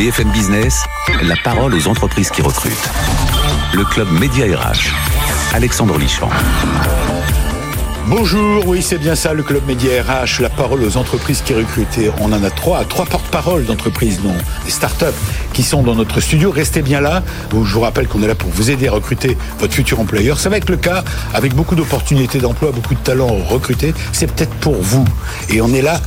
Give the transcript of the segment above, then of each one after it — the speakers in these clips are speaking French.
BFM Business, la parole aux entreprises qui recrutent. Le club Média RH. Alexandre Lichamp. Bonjour, oui c'est bien ça le club Média RH, la parole aux entreprises qui recrutent. On en a trois, trois porte-paroles d'entreprises, non, des startups qui sont dans notre studio. Restez bien là. Je vous rappelle qu'on est là pour vous aider à recruter votre futur employeur. Ça va être le cas avec beaucoup d'opportunités d'emploi, beaucoup de talents recrutés. C'est peut-être pour vous. Et on est là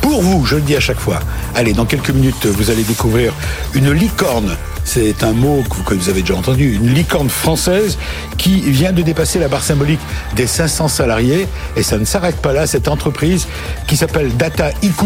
pour vous, je le dis à chaque fois. Allez, dans quelques minutes, vous allez découvrir une licorne c'est un mot que vous avez déjà entendu, une licorne française qui vient de dépasser la barre symbolique des 500 salariés. Et ça ne s'arrête pas là. Cette entreprise qui s'appelle Data IQ,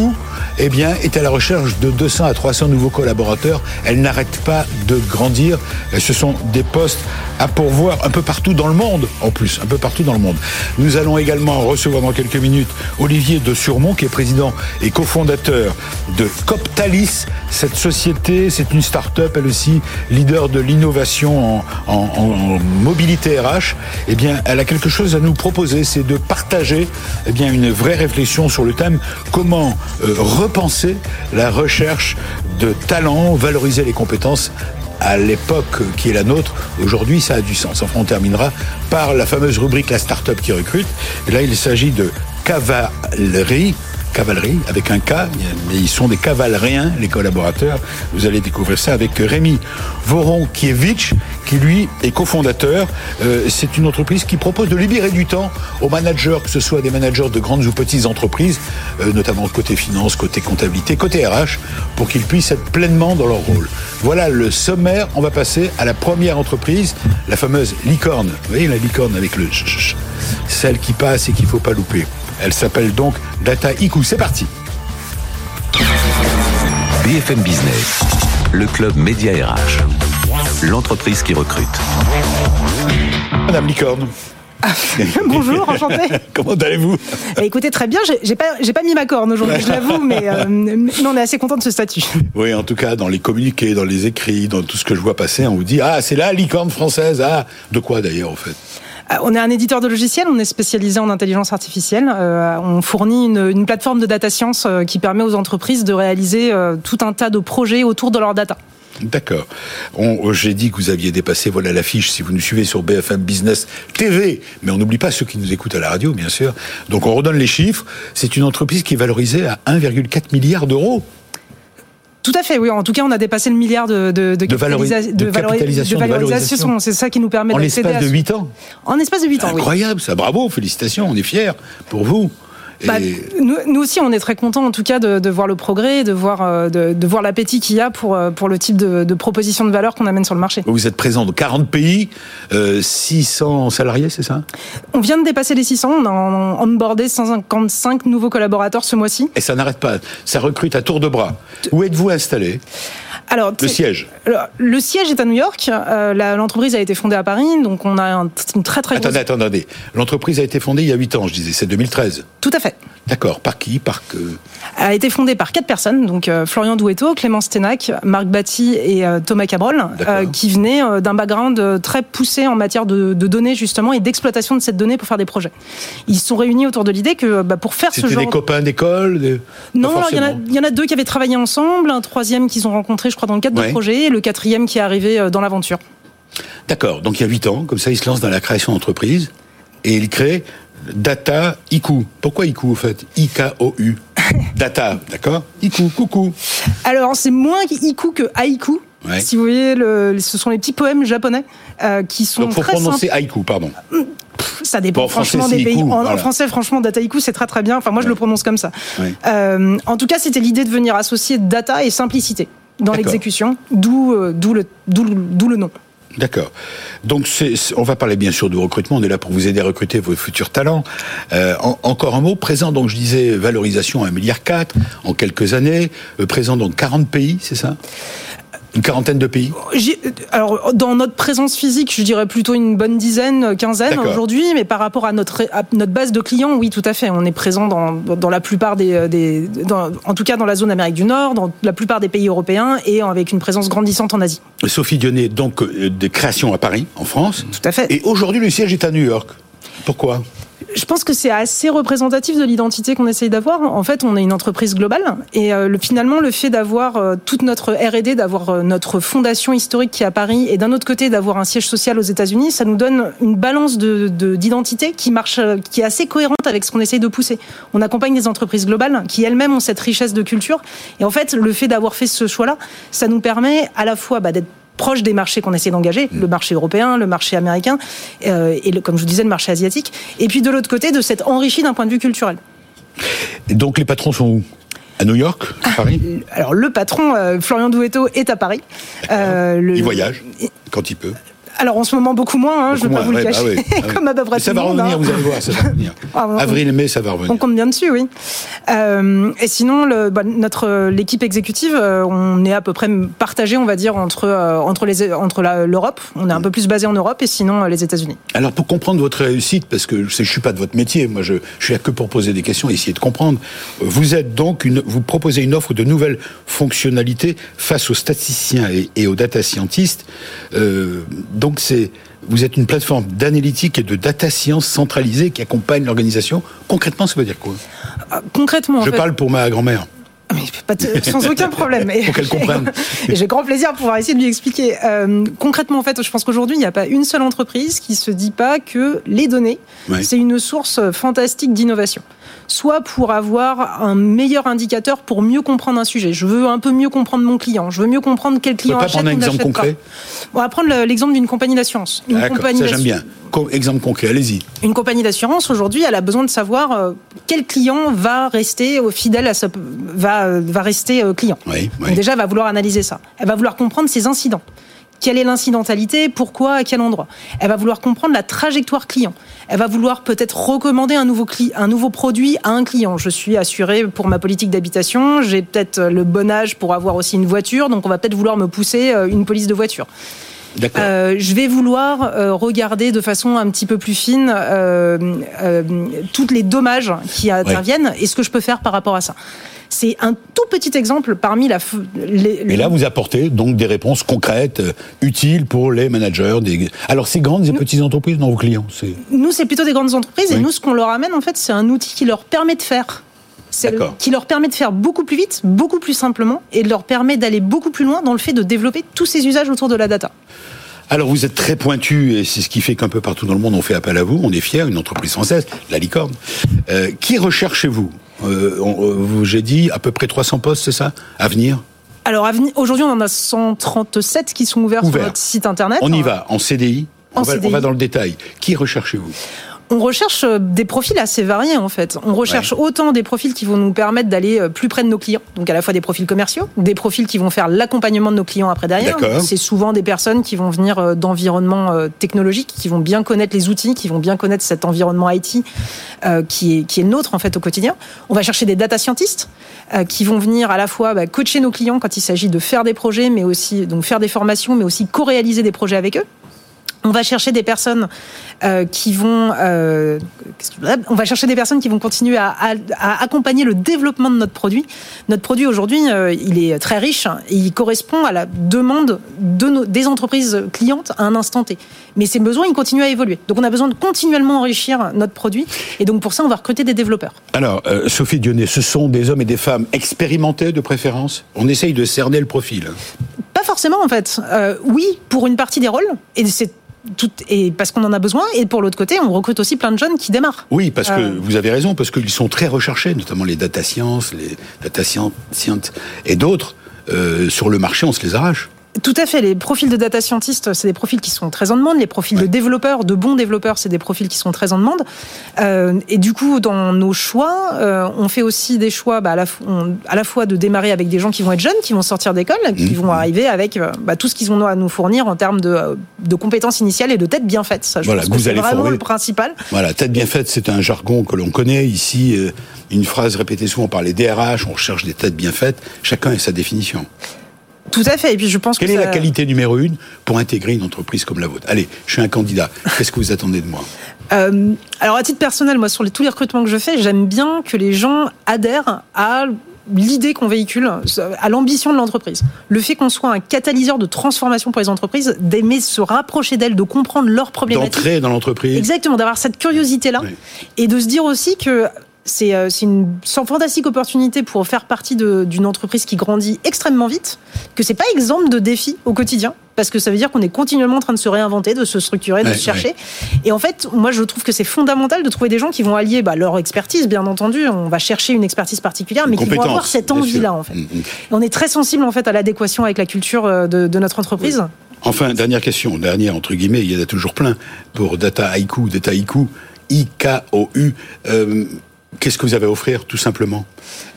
eh bien, est à la recherche de 200 à 300 nouveaux collaborateurs. Elle n'arrête pas de grandir. Et ce sont des postes à pourvoir un peu partout dans le monde, en plus, un peu partout dans le monde. Nous allons également recevoir dans quelques minutes Olivier de Surmont, qui est président et cofondateur de Coptalis. Cette société, c'est une start-up, elle aussi, leader de l'innovation en, mobilité RH, eh bien, elle a quelque chose à nous proposer, c'est de partager eh une vraie réflexion sur le thème comment euh, repenser la recherche de talents, valoriser les compétences à l'époque qui est la nôtre, aujourd'hui, ça a du sens. Enfin, on terminera par la fameuse rubrique La start-up qui recrute. Là, il s'agit de cavalerie cavalerie avec un K, mais ils sont des cavalériens, les collaborateurs. Vous allez découvrir ça avec Rémi Voronkiewicz, qui lui est cofondateur. Euh, c'est une entreprise qui propose de libérer du temps aux managers, que ce soit des managers de grandes ou petites entreprises, euh, notamment côté finance, côté comptabilité, côté RH, pour qu'ils puissent être pleinement dans leur rôle. Voilà le sommaire. On va passer à la première entreprise, la fameuse licorne. Vous voyez la licorne avec le celle qui passe et qu'il ne faut pas louper. Elle s'appelle donc Data IQ. C'est parti. BFM Business, le club Média RH, l'entreprise qui recrute. Madame Licorne. Bonjour, enchanté. Comment allez-vous? Bah, Écoutez, très bien. J'ai pas, j'ai pas mis ma corne aujourd'hui, je l'avoue, mais, euh, mais, on est assez content de ce statut. Oui, en tout cas, dans les communiqués, dans les écrits, dans tout ce que je vois passer, on vous dit ah c'est la licorne française. Ah, de quoi d'ailleurs, en fait? On est un éditeur de logiciels, on est spécialisé en intelligence artificielle. Euh, on fournit une, plateforme de data science euh, qui permet aux entreprises de réaliser tout un tas de projets autour de leur data. D'accord. J'ai dit que vous aviez dépassé, voilà l'affiche, si vous nous suivez sur BFM Business TV, mais on n'oublie pas ceux qui nous écoutent à la radio, bien sûr. Donc on redonne les chiffres. C'est une entreprise qui est valorisée à 1,4 milliard d'euros. Tout à fait, oui. En tout cas, on a dépassé le milliard de, de, de, de, valorisation. C'est ça qui nous permet En l'espace de 8 ans En espace de 8 ans, Incroyable, ça. Bravo, félicitations, on est fiers pour vous. Bah, nous, aussi, on est très contents, en tout cas, de, voir le progrès, de voir, euh, de, voir l'appétit qu'il y a pour, euh, pour le type de, de proposition de valeur qu'on amène sur le marché. Vous êtes présent dans 40 pays, 600 euh, salariés, c'est ça? On vient de dépasser les 600, on a onboardé 155 nouveaux collaborateurs ce mois-ci. Et ça n'arrête pas, ça recrute à tour de bras. Où êtes-vous installé? Alors, le siège. le siège est à New York. L'entreprise a été fondée à Paris, donc on a une très très. Attendez, attendez. L'entreprise a été fondée il y a 8 ans, je disais. C'est 2013. Tout à fait. D'accord. Par qui Par que Elle a été fondée par quatre personnes, donc euh, Florian Douetto, Clément Stenac, Marc Batty et euh, Thomas Cabrol, euh, qui venaient d'un background très poussé en matière de, données justement et d'exploitation de cette donnée pour faire des projets. Ils se sont réunis autour de l'idée que bah, pour faire ce genre. C'était des copains d'école Non, il y, en a, deux qui avaient travaillé ensemble, un troisième qu'ils ont rencontré, je crois, dans le cadre de projet, et le quatrième qui est arrivé dans l'aventure. D'accord. Donc il y a huit ans, comme ça, ils se lancent dans la création d'entreprise et ils créent Data IQ. Pourquoi IQ au fait? I-K-O-U. Data, d'accord? IQ, coucou. Alors c'est moins IQ que haïku. Si vous voyez, le, ce sont les petits poèmes japonais euh, qui sont Donc, faut prononcer haïku, pardon. Ça dépend franchement des pays. en, français, franchement, data IQ, c'est très très bien. Enfin, moi, je le prononce comme ça. Euh, en tout cas, c'était l'idée de venir associer data et simplicité dans l'exécution, d'où euh, d'où le, le nom. D'accord. Donc, on va parler bien sûr du recrutement. On est là pour vous aider à recruter vos futurs talents. Euh, encore un mot. Présent, donc, je disais, valorisation à 1,4 milliard en quelques années. Euh, présent dans 40 pays, c'est ça? Une quarantaine de pays Alors, dans notre présence physique, je dirais plutôt une bonne dizaine, quinzaine aujourd'hui, mais par rapport à notre, notre base de clients, oui, tout à fait. On est présent dans, dans la plupart des. des en tout cas, dans la zone Amérique du Nord, dans la plupart des pays européens et avec une présence grandissante en Asie. Sophie Dionnet, donc, euh, des créations à Paris, en France. Tout à fait. Et aujourd'hui, le siège est à New York. Pourquoi? Je pense que c'est assez représentatif de l'identité qu'on essaye d'avoir. En fait, on est une entreprise globale et euh, le, finalement, le fait d'avoir euh, toute notre R&D, d'avoir euh, notre fondation historique qui est à Paris et d'un autre côté d'avoir un siège social aux États-Unis, ça nous donne une balance de d'identité qui marche, qui est assez cohérente avec ce qu'on essaye de pousser. On accompagne des entreprises globales qui elles-mêmes ont cette richesse de culture et en fait, le fait d'avoir fait ce choix-là, ça nous permet à la fois bah, d'être proche des marchés qu'on essaie d'engager, le marché européen, le marché américain, euh, et comme je vous disais, le marché asiatique. Et puis de l'autre côté, de s'être enrichi d'un point de vue culturel. Et donc les patrons sont où? À New York, à Paris? Alors le patron, euh, Florian Douetto, est à Paris. Euh, il voyage quand il peut alors en ce moment beaucoup moins, hein, je ne vais pas vous le cacher, bah ah comme à peu près Ça va revenir, hein. vous allez voir, ça va revenir. Ah, Avril et mai, ça va revenir. On compte bien dessus, oui. Euh, et sinon, le, bah, notre l'équipe exécutive, euh, on est à peu près partagé, on va dire, entre euh, entre les entre l'Europe. On est un peu plus basé en Europe et sinon les États-Unis. Alors pour comprendre votre réussite, parce que je ne suis pas de votre métier, moi je, je suis là que pour poser des questions et essayer de comprendre. Vous êtes donc une, vous proposez une offre de nouvelles fonctionnalités face aux statisticiens et, et aux data scientists. donc c'est vous êtes une plateforme d'analytique et de data science centralisée qui accompagne l'organisation. Concrètement, ça veut dire quoi? Euh, Concrètement, je parle pour ma grand-mère. Ah, sans aucun problème. Pour qu'elle comprenne. Et j'ai grand plaisir de pouvoir essayer de lui expliquer. Euh, concrètement, en fait, je pense qu'aujourd'hui, il n'y a pas une seule entreprise qui se dit pas que les données, c'est une source fantastique d'innovation soit pour avoir un meilleur indicateur pour mieux comprendre un sujet. Je veux un peu mieux comprendre mon client. Je veux mieux comprendre quel client achète prendre un exemple concret? On va prendre l'exemple d'une compagnie d'assurance. Ça j'aime bien. Exemple concret, allez-y. Une compagnie d'assurance aujourd'hui, elle a besoin de savoir euh, quel client va rester fidèle à ce, va va rester euh, client. Oui, oui. Donc déjà, elle va vouloir analyser ça. Elle va vouloir comprendre ses incidents quelle est l'incidentalité, pourquoi, à quel endroit? Elle va vouloir comprendre la trajectoire client. Elle va vouloir peut-être recommander un nouveau, produit à un client. Je suis assuré pour ma politique d'habitation, j'ai peut-être le bon âge pour avoir aussi une voiture, donc on va peut-être vouloir me pousser euh, une police de voiture. Euh, je vais vouloir euh, regarder de façon un petit peu plus fine euh, euh toutes les dommages qui interviennent et ce que je peux faire par rapport à ça. C'est un tout petit exemple parmi la. Les, Et là, vous apportez donc des réponses concrètes, utiles pour les managers. Des... Alors, ces grandes et petites entreprises, dans vos clients Nous, c'est plutôt des grandes entreprises. Et nous, ce qu'on leur amène, en fait, c'est un outil qui leur permet de faire qui leur permet de faire beaucoup plus vite, beaucoup plus simplement, et leur permet d'aller beaucoup plus loin dans le fait de développer tous ces usages autour de la data. Alors vous êtes très pointu et c'est ce qui fait qu'un peu partout dans le monde on fait appel à vous. On est fiers, une entreprise française, la licorne. Euh, qui recherchez-vous euh, euh, J'ai dit à peu près 300 postes, c'est ça? À venir? Alors aujourd'hui, on en a 137 qui sont ouverts sur notre site internet. On y va, en CDI, on, va, on va dans le détail. Qui recherchez-vous? On recherche euh, des profils assez variés en fait. On recherche autant des profils qui vont nous permettre d'aller euh, plus près de nos clients, donc à la fois des profils commerciaux, des profils qui vont faire l'accompagnement de nos clients après derrière. C'est souvent des personnes qui vont venir euh, d'environnements technologiques, qui vont bien connaître les outils, qui vont bien connaître cet environnement IT qui est qui est nôtre en fait au quotidien. On va chercher des data scientists qui vont venir à la fois bah, coacher nos clients quand il s'agit de faire des projets, mais aussi donc faire des formations, mais aussi co-réaliser des projets avec eux. On va chercher des personnes euh, qui vont, euh, on va chercher des personnes qui vont continuer à, accompagner le développement de notre produit. Notre produit aujourd'hui, euh, il est très riche et il correspond à la demande de nos, des entreprises clientes à un instant T. Mais ces besoins, ils continuent à évoluer. Donc on a besoin de continuellement enrichir notre produit et donc pour ça, on va recruter des développeurs. Alors, Sophie Dionnet, ce sont des hommes et des femmes expérimentés de préférence? On essaye de cerner le profil. Pas forcément en fait. oui, pour une partie des rôles et c'est tout, et parce qu'on en a besoin, et pour l'autre côté, on recrute aussi plein de jeunes qui démarrent. Oui, parce que euh. vous avez raison, parce qu'ils sont très recherchés, notamment les data science, les data science et d'autres. Euh, sur le marché, on se les arrache. Tout à fait. Les profils de data scientist, c'est des profils qui sont très en demande. Les profils de développeurs, de bons développeurs, c'est des profils qui sont très en demande. Euh, et du coup, dans nos choix, euh, on fait aussi des choix bah, à, la, à, la, fois de démarrer avec des gens qui vont être jeunes, qui vont sortir d'école, qui mmh. vont arriver avec euh, bah, tout ce qu'ils ont à nous fournir en termes de, de compétences initiales et de tête bien faite. Ça, je voilà, pense que c'est vraiment le principal. Voilà, tête bien faite, c'est un jargon que l'on connaît ici. Euh, une phrase répétée souvent par les DRH, on recherche des têtes bien faites. Chacun a sa définition. Tout à fait. Et puis je pense Quelle est la qualité numéro une pour intégrer une entreprise comme la vôtre? Allez, je suis un candidat. Qu'est-ce que vous attendez de moi? Euh, Alors à titre personnel, moi sur les, tous les recrutements que je fais, j'aime bien que les gens adhèrent à l'idée qu'on véhicule, à l'ambition de l'entreprise. Le fait qu'on soit un catalyseur de transformation pour les entreprises, d'aimer se rapprocher d'elles, de comprendre leurs problématiques. D'entrer dans l'entreprise. Exactement, d'avoir cette curiosité-là. Et de se dire aussi que c'est euh, une fantastique opportunité pour faire partie d'une entreprise qui grandit extrêmement vite, que c'est pas exemple de défi au quotidien, parce que ça veut dire qu'on est continuellement en train de se réinventer, de se structurer, de se chercher. Et en fait, moi, je trouve que c'est fondamental de trouver des gens qui vont allier bah, leur expertise, bien entendu. On va chercher une expertise particulière, mais qui vont avoir cette envie-là, en fait. Mm, mm. On est très sensible, en fait, à l'adéquation avec la culture euh, de, notre entreprise. Enfin, dernière question, dernière entre guillemets, il y en a toujours plein pour Data Haiku, Data Haiku, I-K-O-U. Euh, Qu'est-ce que vous avez à offrir, tout simplement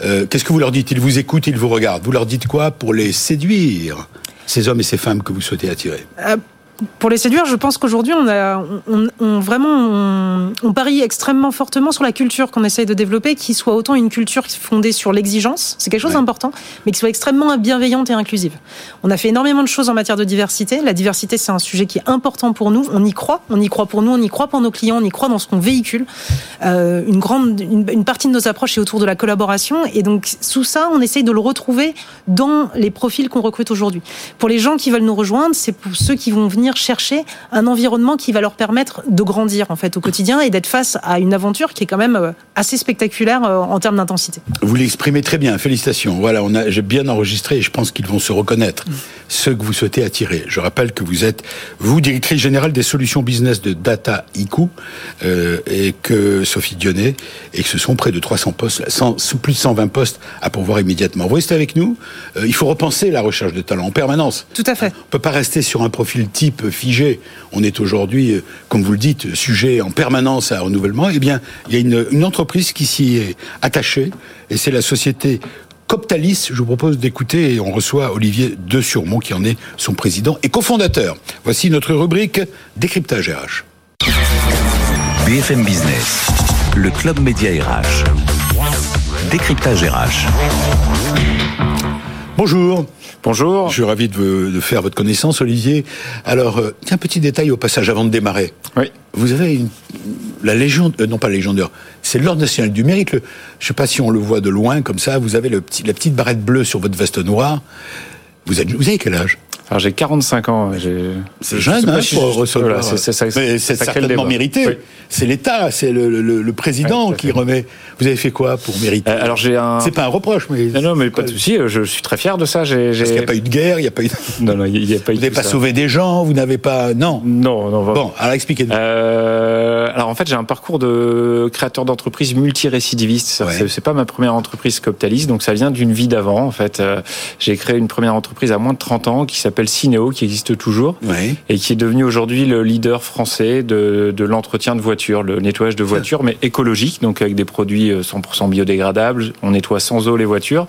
euh, Qu'est-ce que vous leur dites Ils vous écoutent, ils vous regardent. Vous leur dites quoi pour les séduire, ces hommes et ces femmes que vous souhaitez attirer? Euh, pour les séduire, je pense qu'aujourd'hui, on a on, vraiment on, parie extrêmement fortement sur la culture qu'on essaye de développer, qui soit autant une culture fondée sur l'exigence, c'est quelque chose d'important, mais qui soit extrêmement bienveillante et inclusive. On a fait énormément de choses en matière de diversité. La diversité, c'est un sujet qui est important pour nous. On y croit, on y croit pour nous, on y croit pour nos clients, on y croit dans ce qu'on véhicule. Euh, une grande, une, partie de nos approches est autour de la collaboration, et donc sous ça, on essaye de le retrouver dans les profils qu'on recrute aujourd'hui. Pour les gens qui veulent nous rejoindre, c'est pour ceux qui vont venir chercher un environnement qui va leur permettre de grandir en fait au quotidien et d'être face à une aventure qui est quand même euh, assez spectaculaire euh, en termes d'intensité. Vous l'exprimez très bien, félicitations. Voilà, on a, j'ai bien enregistré et je pense qu'ils vont se reconnaître, ceux que vous souhaitez attirer. Je rappelle que vous êtes, vous, directrice générale des solutions business de Data IQ, euh, et que Sophie Dionnet, et que ce sont près de 300 postes, plus de 120 postes à pourvoir immédiatement. Vous restez avec nous. il faut repenser la recherche de talent en permanence. Tout à fait. On peut pas rester sur un profil type figé. On est aujourd'hui, euh, comme vous le dites, sujet en permanence à renouvellement. Eh bien, il y a une, entreprise qui s'y est attachée, et c'est la société Coptalis, je vous propose d'écouter et on reçoit Olivier De Surmont qui en est son président et cofondateur. Voici notre rubrique Décryptage RH. BFM Business, le club média RH. Décryptage RH. Bonjour. Bonjour. Je suis ravi de, faire votre connaissance, Olivier. Alors, euh, un petit détail au passage avant de démarrer. Oui. Vous avez une, la Légion, euh, non pas la Légion d'or, c'est l'Ordre national du mérite. je ne sais pas si on le voit de loin comme ça. Vous avez le petit, la petite barrette bleue sur votre veste noire. Vous, êtes, vous avez quel âge? Alors j'ai 45 ans. C'est jeune hein, pour recevoir. c'est certainement mérité. C'est l'État, c'est le, président qui remet. Vous avez fait quoi pour mériter euh, Alors j'ai un. C'est pas un reproche, mais. Non, non mais pas de souci. Je suis très fier de ça. Parce qu'il n'y a pas eu de guerre, il n'y a pas eu. Non, non, il n'y a pas eu. Vous n'avez pas sauvé des gens, vous n'avez pas. Non. Non, non. Bon, alors expliquez-nous. Euh, alors en fait, j'ai un parcours de créateur d'entreprise multirécidiviste. Ouais. C'est pas ma première entreprise Coptalis, donc ça vient d'une vie d'avant. En fait, euh, j'ai créé une première entreprise à moins de 30 ans qui s'appelle s'appelle Cinéo, qui existe toujours, et qui est devenu aujourd'hui le leader français de, de l'entretien de voitures, le nettoyage de voitures, mais écologique, donc avec des produits 100% euh, biodégradables. On nettoie sans eau les voitures.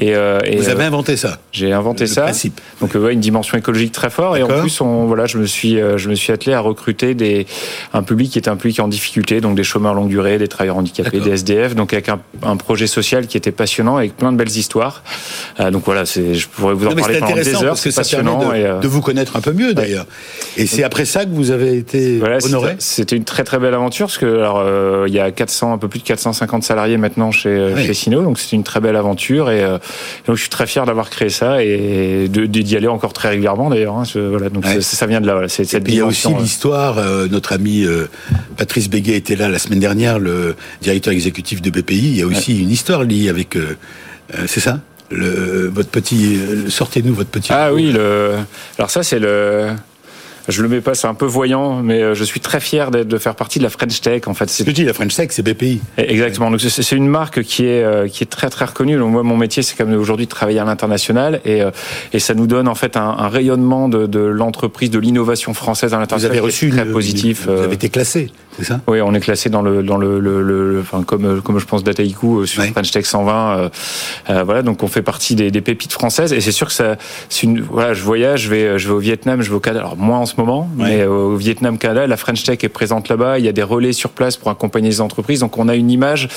Et, euh, et Vous avez euh, inventé ça J'ai inventé le ça. Principe. Donc ouais, une dimension écologique très forte. Et en plus, on, voilà, je me suis, je me suis attelé à recruter des, un public qui est un public en difficulté, donc des chômeurs longue durée, des travailleurs handicapés, des SDF, donc avec un, un, projet social qui était passionnant, avec plein de belles histoires. donc voilà, je pourrais vous en parler pendant des heures. Passionnant euh, de, vous connaître un peu mieux d'ailleurs. Et c'est après ça que vous avez été honoré. C'était une très très belle aventure parce que alors euh, il y a 400 un peu plus de 450 salariés maintenant chez euh, chez Sino, donc c'est une très belle aventure et, donc je suis très fier d'avoir créé ça et d'y aller encore très régulièrement d'ailleurs. Hein, voilà, donc ça vient de là. Voilà, cette Il y a aussi l'histoire. notre ami Patrice Béguet était là la semaine dernière, le directeur exécutif de BPI. Il y a aussi une histoire liée avec. c'est ça? Le, votre petit, sortez-nous votre petit. Ah oui, le, alors ça c'est le, je le mets pas, c'est un peu voyant, mais euh, je suis très fier de faire partie de la French Tech. En fait, c'est dis la French Tech, c'est BPI. Exactement. Donc c'est une marque qui est euh, qui est très très reconnue. Donc moi, mon métier, c'est comme aujourd'hui de travailler à l'international, et euh, et ça nous donne en fait un, un rayonnement de, l'entreprise, de l'innovation française à l'international. Vous avez reçu très positif. Vous avez été classé, c'est ça Oui, on est classé dans le dans le, le, le enfin comme comme je pense Dataiku sur French Tech 120. Euh, voilà, donc on fait partie des, des pépites françaises, et c'est sûr que ça, c'est une voilà, je voyage, je vais je vais au Vietnam, je vais au Canada. Alors moins en ce moment, mais euh, au Vietnam, Canada, la French Tech est présente là-bas. Il y a des relais sur place pour accompagner les entreprises. Donc on a une image.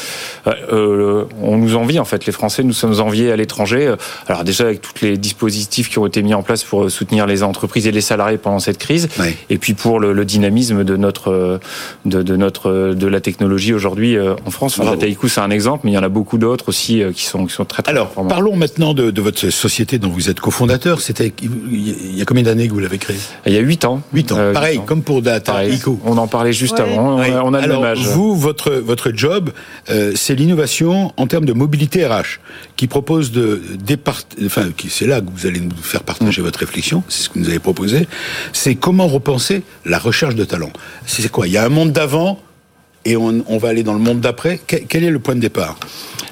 Euh, euh on nous envie en fait. Les Français, nous sommes enviés à l'étranger. Alors déjà avec tous les dispositifs qui ont été mis en place pour soutenir les entreprises et les salariés pendant cette crise, et puis pour le, le, dynamisme de notre de, de, notre de la technologie aujourd'hui en France. Enfin, Dataiku, c'est un exemple, mais il y en a beaucoup d'autres aussi qui sont qui sont très très Alors, parlons maintenant de, de, votre société dont vous êtes cofondateur. C'était il y a combien d'années que vous l'avez créée? Il y a huit ans. Huit ans. Pareil, comme pour Dataiku. On en parlait juste avant. On a, le même âge. Vous, votre votre job, c'est l'innovation en termes de mobilité RH, qui propose de départ, enfin, c'est là que vous allez nous faire partager mm. votre réflexion. C'est ce que vous avez proposé. C'est comment repenser la recherche de talent. C'est quoi? Il y a un monde d'avant et on, on, va aller dans le monde d'après. Quel est le point de départ?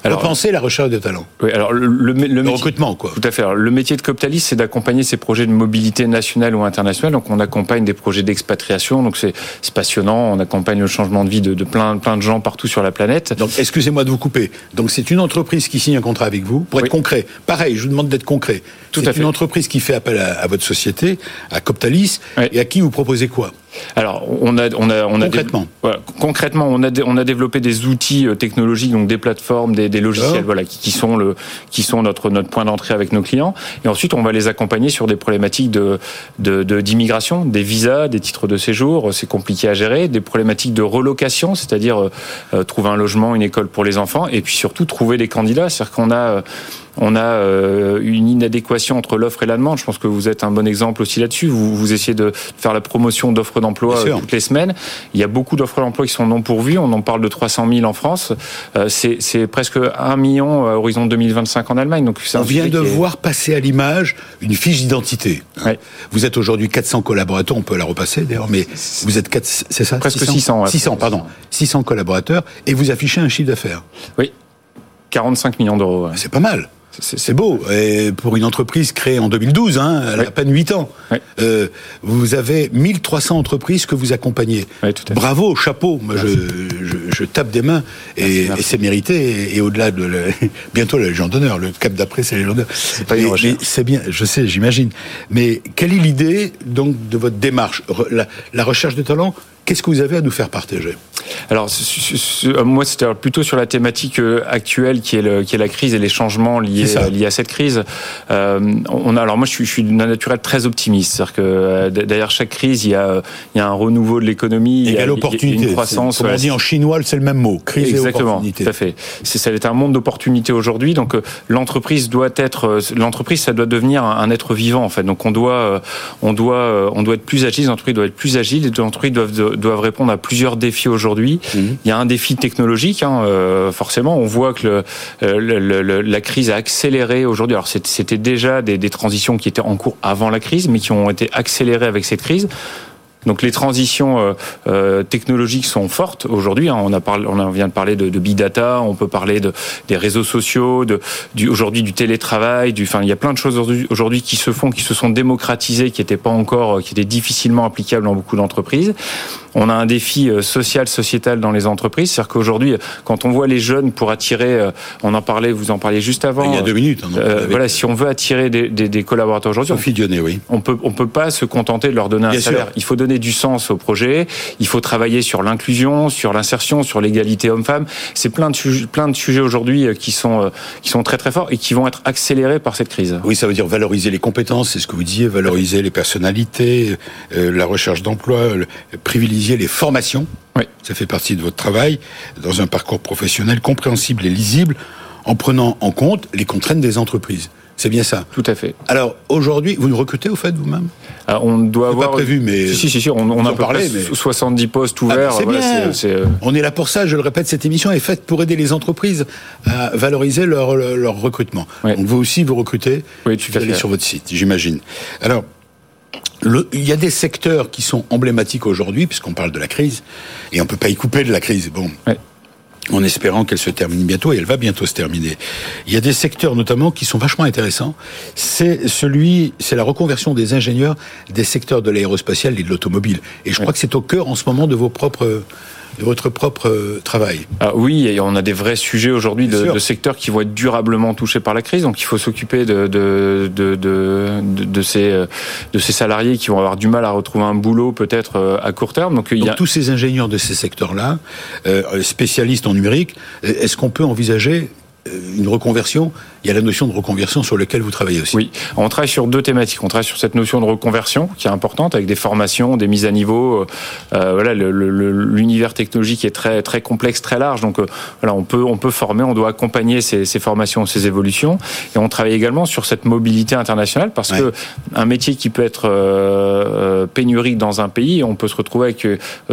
Alors, Repenser la recherche de talent. Oui, alors le, le, recrutement, quoi. Tout à fait. le métier de Coptalis, c'est d'accompagner ces projets de mobilité nationale ou internationale. Donc, on accompagne des projets d'expatriation. Donc, c'est passionnant. On accompagne le changement de vie de, de, plein, plein de gens partout sur la planète. Donc, excusez-moi de vous couper. Donc, c'est une entreprise qui signe un contrat avec vous pour être concret. Pareil, je vous demande d'être concret. Tout à fait. une entreprise qui fait appel à, votre société, à Coptalis, et à qui vous proposez quoi? Alors, on a, on a, on a concrètement, voilà, concrètement, on a, on a développé des outils euh, technologiques, donc des plateformes, des, des logiciels, voilà, qui, qui, sont le, qui sont notre notre point d'entrée avec nos clients. Et ensuite, on va les accompagner sur des problématiques de d'immigration, de, des visas, des titres de séjour. C'est compliqué à gérer. Des problématiques de relocation, c'est-à-dire euh, euh, trouver un logement, une école pour les enfants, et puis surtout trouver des candidats. C'est-à-dire qu'on a on a euh, une inadéquation entre l'offre et la demande. Je pense que vous êtes un bon exemple aussi là-dessus. Vous, vous essayez de faire la promotion d'offres d'emploi euh, toutes les semaines. Il y a beaucoup d'offres d'emploi qui sont non pourvues. On en parle de 300 000 en France. Euh, c'est presque un million à horizon 2025 en Allemagne. Donc on vient de voir passer à l'image une fiche d'identité. Vous êtes aujourd'hui 400 collaborateurs. On peut la repasser d'ailleurs, mais vous êtes c'est ça? Presque 600. 600, pardon. 600 collaborateurs et vous affichez un chiffre d'affaires. Oui. 45 millions d'euros. C'est pas mal. C'est beau. Et pour une entreprise créée en 2012, hein, elle a à peine 8 ans. Euh, vous avez 1300 entreprises que vous accompagnez. Bravo, chapeau. Moi, je, je, je, tape des mains et, c'est mérité. Et, au-delà de bientôt la Légion d'honneur. Le cap d'après, c'est la Légion d'honneur. C'est pas C'est bien, je sais, j'imagine. Mais quelle est l'idée donc de votre démarche? La, la recherche de talent Qu'est-ce que vous avez à nous faire partager? Alors, euh, moi, c'était plutôt sur la thématique euh, actuelle qui est, le, qui est la crise et les changements liés, liés à cette crise. Euh, on a, alors moi, je suis, je suis d'un naturel très optimiste. C'est-à-dire que euh, derrière chaque crise, il y a, il y a un renouveau de l'économie, il y a une croissance. Comme on dit en chinois, c'est le même mot, crise Exactement, et opportunité. Tout à fait. C'est, ça est un monde d'opportunités aujourd'hui. Donc, l'entreprise doit être, l'entreprise, ça doit devenir un, être vivant en fait. Donc, on doit, on doit, on doit être plus agile. L'entreprise doit être plus agile. Les entreprises doivent doivent répondre à plusieurs défis aujourd'hui. Mhm. Il y a un défi technologique, hein, euh, forcément. On voit que euh, le, le, la crise a accéléré aujourd'hui. Alors c'était déjà des, des transitions qui étaient en cours avant la crise, mais qui ont été accélérées avec cette crise. Donc les transitions euh, euh, technologiques sont fortes aujourd'hui. Hein. On a parlé, on vient de parler de, de big data, on peut parler de des réseaux sociaux, de du, aujourd'hui du télétravail, du. Enfin, il y a plein de choses aujourd'hui qui se font, qui se sont démocratisées, qui n'étaient pas encore, qui étaient difficilement applicables dans beaucoup d'entreprises. On a un défi euh, social, sociétal dans les entreprises. C'est-à-dire qu'aujourd'hui, quand on voit les jeunes pour attirer, on en parlait, vous en parliez juste avant. Il y a deux minutes. Hein, euh, voilà, si on veut attirer des, des, des collaborateurs aujourd'hui, on, oui. on peut on peut pas se contenter de leur donner un salaire. Il faut donner du sens au projet. Il faut travailler sur l'inclusion, sur l'insertion, sur l'égalité homme-femme. C'est plein de sujets, plein de sujets aujourd'hui euh, qui sont euh, qui sont très très forts et qui vont être accélérés par cette crise. Oui, ça veut dire valoriser les compétences, c'est ce que vous disiez, valoriser les personnalités, euh, la recherche d'emploi, privilégier les formations. Oui. Ça fait partie de votre travail dans un parcours professionnel compréhensible et lisible en prenant en compte les contraintes des entreprises. C'est bien ça. Tout à fait. Alors aujourd'hui, vous nous recrutez au fait vous-même? Ah, On doit avoir. Pas prévu, mais si si si, on, on a parlé, mais... 70 postes ah, ouverts. c'est bien. Euh, on est là pour ça. Je le répète, cette émission est faite pour aider les entreprises à valoriser leur, leur recrutement. Donc vous aussi vous recrutez. Oui, tout à fait. sur votre site, j'imagine. Alors. Le, il y a des secteurs qui sont emblématiques aujourd'hui, puisqu'on parle de la crise, et on peut pas y couper de la crise. Bon, en espérant qu'elle se termine bientôt, et elle va bientôt se terminer. Il y a des secteurs notamment qui sont vachement intéressants. C'est celui, c'est la reconversion des ingénieurs des secteurs de l'aérospatial et de l'automobile. Et je crois que c'est au cœur en ce moment de vos propres de votre propre euh, travail. Ah oui, et on a des vrais sujets aujourd'hui de, de, secteurs qui vont être durablement touchés par la crise, donc il faut s'occuper de, de, de, de, ces, euh, de ces salariés qui vont avoir du mal à retrouver un boulot peut-être euh, à court terme. Donc, il y a... tous ces ingénieurs de ces secteurs-là, euh, spécialistes en numérique, est-ce qu'on peut envisager une reconversion il y a la notion de reconversion sur laquelle vous travaillez aussi. Oui, on travaille sur deux thématiques. On travaille sur cette notion de reconversion qui est importante avec des formations, des mises à niveau. Euh, voilà, l'univers technologique est très très complexe, très large. Donc euh, voilà, on peut on peut former, on doit accompagner ces, ces, formations, ces évolutions. Et on travaille également sur cette mobilité internationale parce que un métier qui peut être euh, pénurique dans un pays, on peut se retrouver avec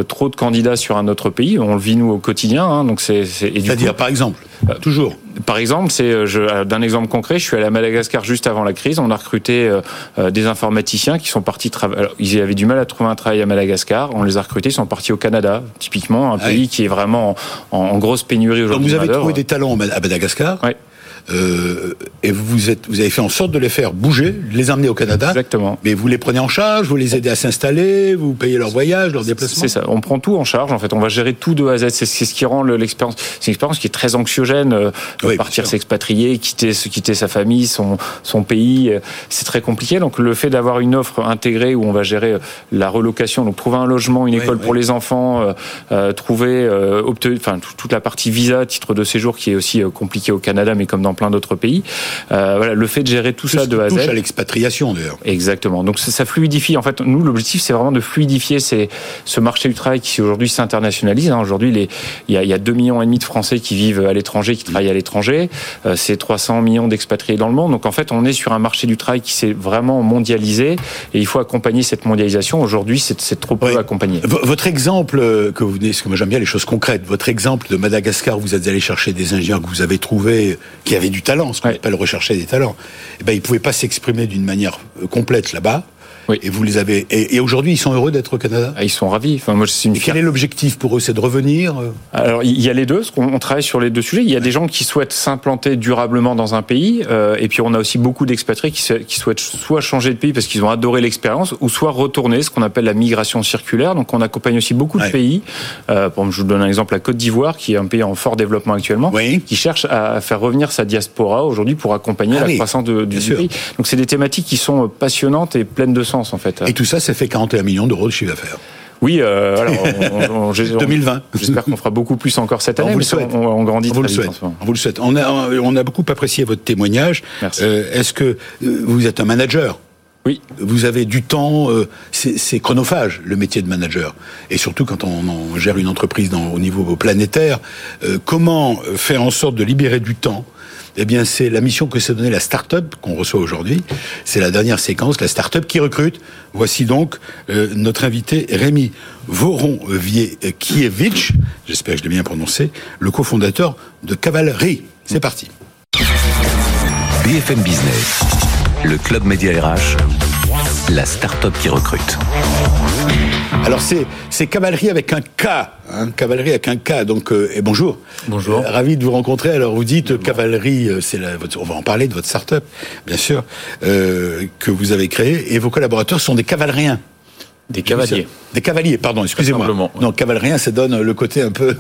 trop de candidats sur un autre pays. On le vit nous au quotidien. Hein, donc c'est c'est-à-dire par exemple toujours par exemple, c'est euh, d'un exemple concret, je suis allé à Madagascar juste avant la crise. On a recruté euh, euh, des informaticiens qui sont partis travailler. Ils avaient du mal à trouver un travail à Madagascar. On les a recrutés, ils sont partis au Canada, typiquement un ah pays qui est vraiment en, grosse pénurie aujourd'hui. Donc vous avez trouvé des talents à Madagascar. Oui. Euh, et vous, êtes, vous avez fait en sorte de les faire bouger, de les emmener au Canada. Exactement. Mais vous les prenez en charge, vous les aidez à s'installer, vous payez leur voyage, leur déplacement. C'est ça. On prend tout en charge. En fait, on va gérer tout de A à Z. C'est ce qui rend l'expérience. C'est une expérience qui est très anxiogène. Euh, partir s'expatrier, quitter, quitter sa famille, son, son pays, euh, c'est très compliqué. Donc le fait d'avoir une offre intégrée où on va gérer la relocation, donc trouver un logement, une école pour les enfants, euh, trouver, obtenir, enfin toute la partie visa, titre de séjour qui est aussi compliqué au Canada, mais comme dans plein d'autres pays. Euh, voilà, le fait de gérer tout, ça de A à Z. à l'expatriation d'ailleurs. Exactement. Donc ça, fluidifie. En fait, nous l'objectif c'est vraiment de fluidifier ces, ce marché du travail qui aujourd'hui s'internationalise. Hein. Aujourd'hui, il y a, y a 2 millions et demi de Français qui vivent à l'étranger, qui travaillent à l'étranger. Euh, c'est 300 millions d'expatriés dans le monde. Donc en fait, on est sur un marché du travail qui s'est vraiment mondialisé et il faut accompagner cette mondialisation. Aujourd'hui, c'est trop peu accompagné. Votre exemple euh, que vous venez, parce que moi j'aime bien les choses concrètes. Votre exemple de Madagascar, où vous êtes allé chercher des ingénieurs que vous avez trouvés, qui avaient du talent, ce qu'on appelle rechercher des talents. Eh ben, ils ne pouvaient pas s'exprimer d'une manière euh, complète là-bas. Oui. Et vous les avez. Et, aujourd'hui, ils sont heureux d'être au Canada? Ah, ils sont ravis. Enfin, moi, une. Et quel est l'objectif pour eux? C'est de revenir. Euh? Alors, il y a les deux. On travaille sur les deux sujets. Il y a des gens qui souhaitent s'implanter durablement dans un pays, euh, et puis on a aussi beaucoup d'expatriés qui, souhaitent soit changer de pays parce qu'ils ont adoré l'expérience, ou soit retourner, ce qu'on appelle la migration circulaire. Donc, on accompagne aussi beaucoup de pays. Euh, je vous donne un exemple la Côte d'Ivoire, qui est un pays en fort développement actuellement, qui cherche à faire revenir sa diaspora aujourd'hui pour accompagner ah la croissance de, du pays. Donc, c'est des thématiques qui sont passionnantes et pleines de en fait. Et tout ça, ça fait 41 millions d'euros de chiffre d'affaires. Oui, euh, alors, on, 2020. J'espère qu'on fera beaucoup plus encore cette année. On vous le souhaite. On, grandit on vous le souhaite. On vous le souhaite. On a, on a beaucoup apprécié votre témoignage. Euh, Est-ce que euh, vous êtes un manager? Oui. Vous avez du temps, euh, c'est chronophage le métier de manager. Et surtout quand on, gère une entreprise dans, au niveau planétaire, comment faire en sorte de libérer du temps eh bien, c'est la mission que s'est donnée la start-up qu'on reçoit aujourd'hui. C'est la dernière séquence, la start-up qui recrute. Voici donc euh, notre invité Rémi Voron-Kievitch, j'espère que je l'ai bien prononcé, le cofondateur de Cavalerie. C'est parti. BFM Business, le club Média RH, la start-up qui recrute. Alors c'est cavalerie avec un K, hein, cavalerie avec un K. Donc euh, et bonjour. Bonjour. Euh, ravi de vous rencontrer. Alors vous dites cavalerie, euh, c'est on va en parler de votre start-up, bien sûr, que vous avez créé. Et vos collaborateurs sont des cavalériens. Des cavaliers. Des cavaliers, pardon, excusez-moi. Non, cavalérien, ça donne le côté un peu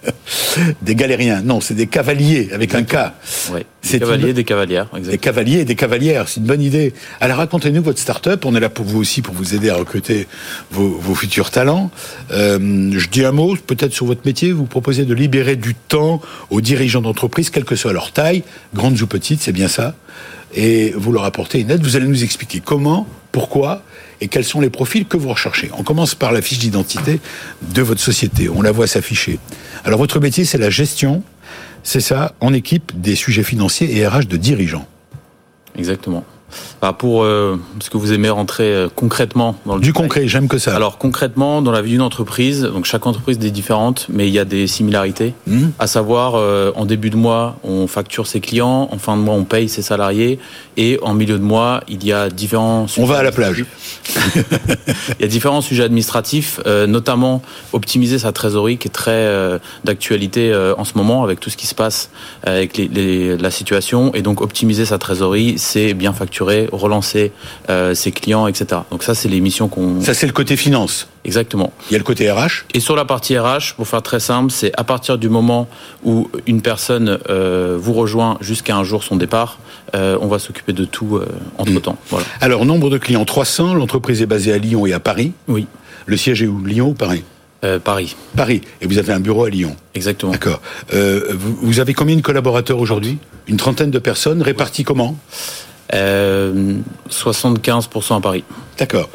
des galériens. Non, c'est des cavaliers avec un K. Des cavaliers, des cavalières. Exactement. Des cavaliers et des cavalières, c'est une bonne idée. Alors racontez-nous votre start-up. On est là pour vous aussi, pour vous aider à recruter vos, futurs talents. Euh, je dis un mot, peut-être sur votre métier. Vous proposez de libérer du temps aux dirigeants d'entreprise, quelle que soit leur taille, grande ou petite, c'est bien ça. Et vous leur apportez une aide. Vous allez nous expliquer comment, pourquoi et quels sont les profils que vous recherchez. On commence par la fiche d'identité de votre société. On la voit s'afficher. Alors votre métier, c'est la gestion, c'est ça, en équipe des sujets financiers et RH de dirigeants. Exactement. Bah, pour euh, ce que vous aimez rentrer euh, concrètement dans le du concret, j'aime que ça. Alors concrètement dans la vie d'une entreprise, donc chaque entreprise est différente, mais il y a des similarités. Mmh. À savoir, euh, en début de mois, on facture ses clients, en fin de mois, on paye ses salariés, et en milieu de mois, il y a différents. On va à la plage. il y a différents sujets administratifs, notamment optimiser sa trésorerie, qui est très d'actualité en ce moment avec tout ce qui se passe avec les, la situation, et donc optimiser sa trésorerie, c'est bien facturer relancer euh, ses clients, etc. Donc ça, c'est les missions qu'on... Ça, c'est le côté finance. Exactement. Il y a le côté RH. Et sur la partie RH, pour faire très simple, c'est à partir du moment où une personne euh, vous rejoint jusqu'à un jour son départ, euh, on va s'occuper de tout entre-temps. Mm. Voilà. Alors, nombre de clients 300, l'entreprise est basée à Lyon et à Paris. Oui. Le siège est où? Lyon ou Paris? Euh, Paris. Paris. Et vous avez un bureau à Lyon. Exactement. D'accord. Euh, vous, avez combien de collaborateurs aujourd'hui? Une trentaine de personnes, réparties comment? Euh, 75% à Paris. D'accord.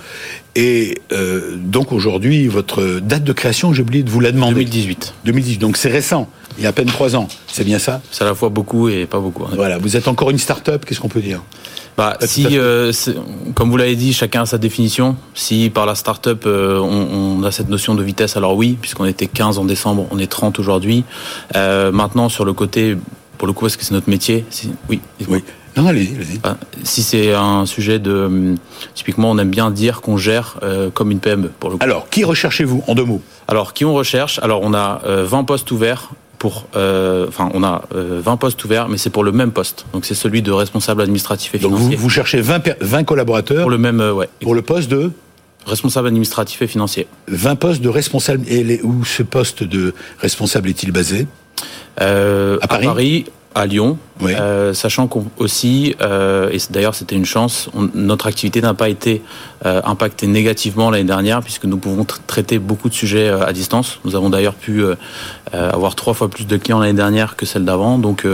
Et euh, donc aujourd'hui, votre date de création, j'ai oublié de vous la demander. 2018. 2018, donc c'est récent, il y a à peine trois ans, c'est bien ça? C'est à la fois beaucoup et pas beaucoup. Voilà, vous êtes encore une start-up, qu'est-ce qu'on peut dire? Bah, si, euh, comme vous l'avez dit, chacun a sa définition. Si par la start-up, euh, on, on, a cette notion de vitesse, alors oui, puisqu'on était 15 en décembre, on est 30 aujourd'hui. Euh, maintenant, sur le côté, pour le coup, est-ce que c'est notre métier Oui. Oui. Non, allez-y, allez ah, Si c'est un sujet de... Hum, typiquement, on aime bien dire qu'on gère euh, comme une PME, pour le coup. Alors, qui recherchez-vous, en deux mots? Alors, qui on recherche? Alors, on a 20 euh, postes ouverts pour... Euh, enfin, on a 20 postes ouverts, mais c'est pour le même poste. Donc, c'est celui de responsable administratif et financier. Donc, vous, cherchez 20, 20 collaborateurs Pour le même, ouais. Pour le poste de Responsable administratif et financier. 20 postes de responsable. Et où ce poste de responsable est-il basé? À Paris, à Paris à Lyon, euh, sachant qu'aussi, euh, et d'ailleurs c'était une chance, notre activité n'a pas été euh, impactée négativement l'année dernière puisque nous pouvons traiter beaucoup de sujets à distance. Nous avons d'ailleurs pu avoir trois fois plus de clients l'année dernière que celle d'avant, donc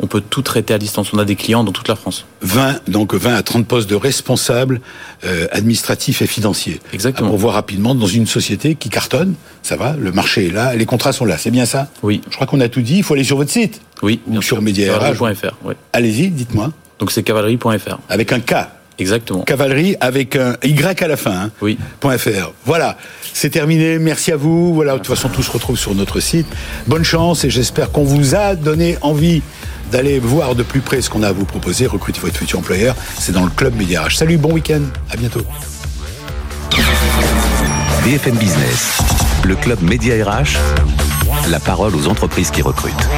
on peut tout traiter à distance. On a des clients dans toute la France. 20, donc 20 à 30 postes de responsables administratifs et financiers. Exactement. Pour voir rapidement dans une société qui cartonne, ça va, le marché est là, les contrats sont là, c'est bien ça? Oui. Je crois qu'on a tout dit, il faut aller sur votre site. Oui, ou sur Oui. Allez-y, dites-moi. Donc c'est cavalerie.fr. Avec un K. Exactement. Cavalerie avec un Y à la fin. Hein. Oui. .fr. Voilà, c'est terminé. Merci à vous. Voilà, de toute façon, tout se retrouve sur notre site. Bonne chance et j'espère qu'on vous a donné envie d'aller voir de plus près ce qu'on a à vous proposer. Recrutez votre futur employeur. C'est dans le club Média RH. Salut, bon week-end. À bientôt. BFM Business, le club Média RH, la parole aux entreprises qui recrutent.